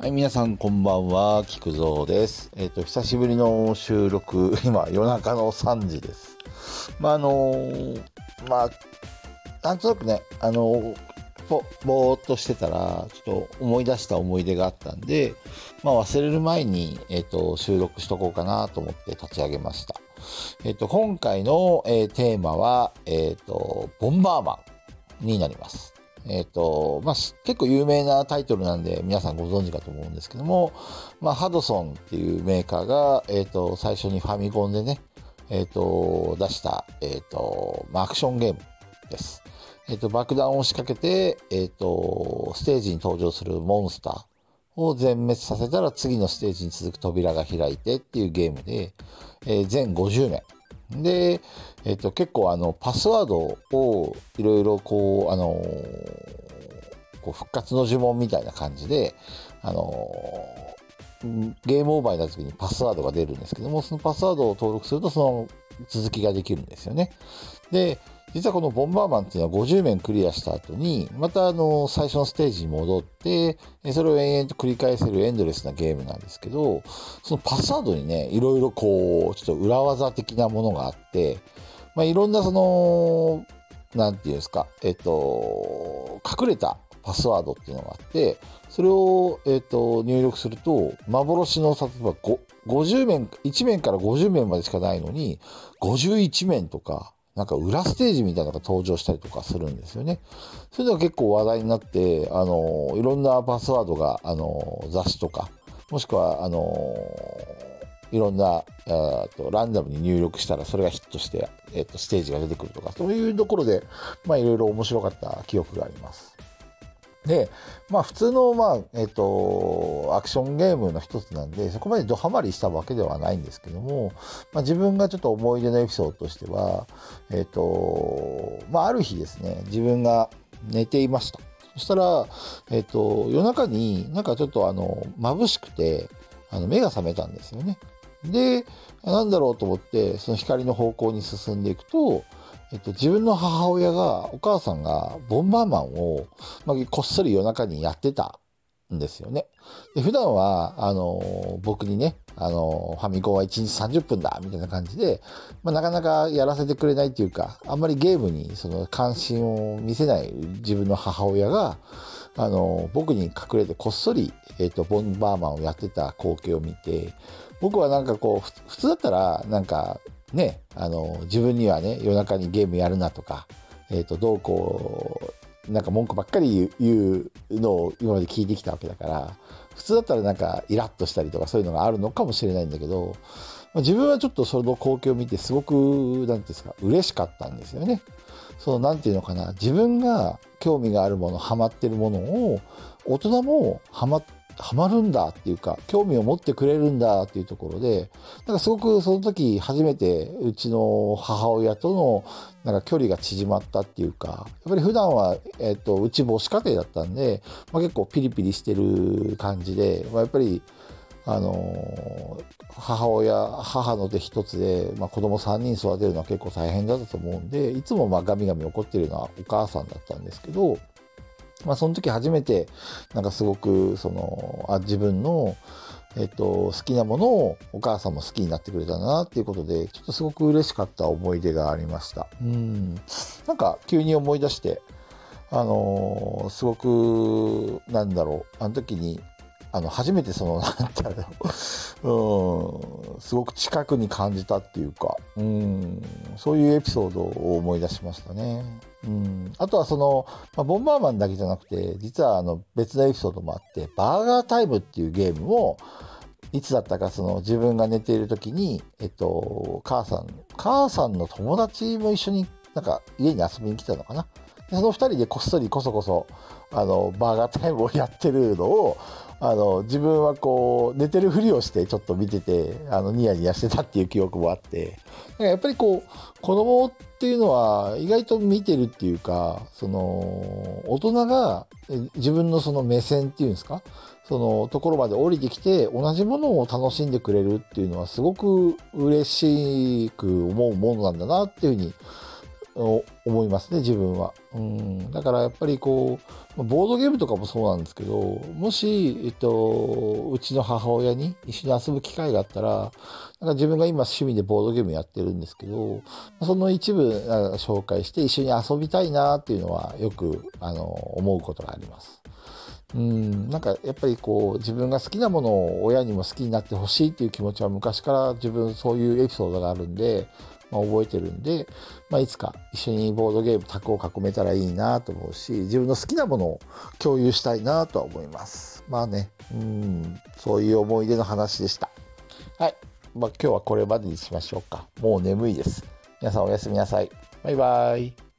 はい、皆さんこんばんは、菊蔵です。えっ、と、久しぶりの収録、今、夜中の3時です。まあ、あのーまあ、なんとなくね、あのーぼ、ぼーっとしてたら、ちょっと思い出した思い出があったんで、まあ、忘れる前に、えっ、と、収録しとこうかなと思って立ち上げました。えっ、と、今回の、えテーマは、えっ、と、ボンバーマンになります。えっ、と、まあ、結構有名なタイトルなんで皆さんご存知かと思うんですけども、まあ、ハドソンっていうメーカーが、えっ、と、最初にファミコンでね、えっ、と、出した、えっ、と、まあ、アクションゲームです。えっ、と、爆弾を仕掛けて、えっ、と、ステージに登場するモンスターを全滅させたら次のステージに続く扉が開いてっていうゲームで、え全50名。で、えっ、と、結構あの、パスワードをいろいろこう、あのーこう復活の呪文みたいな感じで、あのーゲームオーバーになった時にパスワードが出るんですけども、そのパスワードを登録するとその続きができるんですよね。で、実はこのボンバーマンっていうのは50面クリアした後に、またあの、最初のステージに戻って、それを延々と繰り返せるエンドレスなゲームなんですけど、そのパスワードにね、いろいろこう、ちょっと裏技的なものがあって、まあ、いろんなその、なんていうんですか、えっと、隠れたパスワードっていうのがあって、それを、えっと、入力すると、幻の、例えば50面、1面から50面までしかないのに、51面とか、なんか裏ステージみたいなのが登場したりとかするんですよね。そういうのが結構話題になって、あの、いろんなパスワードが、あの、雑誌とか、もしくは、あの、いろんな、えーとランダムに入力したらそれがヒットして、えっとステージが出てくるとか、そういうところで、まあいろいろ面白かった記憶があります。で、まあ普通の、まあ、えっ、と、アクションゲームの一つなんで、そこまでドハマりしたわけではないんですけども、まあ自分がちょっと思い出のエピソードとしては、えっ、と、まあある日ですね、自分が寝ていました。そしたら、えっ、と、夜中になんかちょっとあの、眩しくて、あの、目が覚めたんですよね。で、なんだろうと思って、その光の方向に進んでいくと、えっと、自分の母親が、お母さんが、ボンバーマンを、まあ、こっそり夜中にやってたんですよね。で普段は、あの、僕にね、あの、ファミコンは1日30分だ、みたいな感じで、まあ、なかなかやらせてくれないっていうか、あんまりゲームにその関心を見せない自分の母親が、あの、僕に隠れてこっそり、えっと、ボンバーマンをやってた光景を見て、僕はなんかこう、普通だったら、なんか、ね、あの、自分にはね、夜中にゲームやるなとか、えっ、と、どうこう、なんか文句ばっかり言うのを今まで聞いてきたわけだから、普通だったらなんかイラッとしたりとかそういうのがあるのかもしれないんだけど、まあ自分はちょっとその光景を見てすごく、なんていうんですか、嬉しかったんですよね。その、なんていうのかな、自分が興味があるもの、ハマってるものを、大人もハマって、ハマるんだっていうか、興味を持ってくれるんだっていうところで、なんかすごくその時初めてうちの母親とのなんか距離が縮まったっていうか、やっぱり普段は、えっ、と、うち母子家庭だったんで、まあ、結構ピリピリしてる感じで、まあ、やっぱり、あの母親、母の手一つで、まあ、子供3人育てるのは結構大変だったと思うんで、いつもまあガミガミ怒ってるのはお母さんだったんですけど、まあ、その時初めて、なんかすごく、その、あ、自分の、えっと、好きなものをお母さんも好きになってくれたなっていうことで、ちょっとすごく嬉しかった思い出がありました。うん。なんか急に思い出して、あのーすごく、なんだろう、あの時に、あの、初めてその、なんだろう、うん、すごく近くに感じたっていうか、うん、そういうエピソードを思い出しましたね。うん、あとはその、まあ、ボンバーマンだけじゃなくて、実はあの別のエピソードもあって、バーガータイムっていうゲームを、いつだったかその自分が寝ている時に、えっと、母さん、母さんの友達も一緒になんか家に遊びに来たのかな。その二人でこっそりこそこそ、あの、バーガータイムをやってるのを、あの、自分はこう、寝てるふりをしてちょっと見てて、あの、ニヤニヤしてたっていう記憶もあって、やっぱりこう、子供っていうのは意外と見てるっていうか、その、大人が自分のその目線っていうんですか、そのところまで降りてきて同じものを楽しんでくれるっていうのはすごく嬉しく思うものなんだなっていうふうに思いますね、自分は。うん、だからやっぱりこう、ボードゲームとかもそうなんですけど、もし、えっと、うちの母親に一緒に遊ぶ機会があったら、なんか自分が今趣味でボードゲームやってるんですけど、その一部紹介して一緒に遊びたいなっていうのはよく、あの、思うことがあります。うん、なんかやっぱりこう自分が好きなものを親にも好きになってほしいっていう気持ちは昔から自分そういうエピソードがあるんで、まあ、覚えてるんで、まあ、いつか一緒にボードゲーム卓を囲めたらいいなと思うし自分の好きなものを共有したいなとは思います。まあね。うん。そういう思い出の話でした。はい。まあ今日はこれまでにしましょうか。もう眠いです。皆さんおやすみなさい。バイバイ。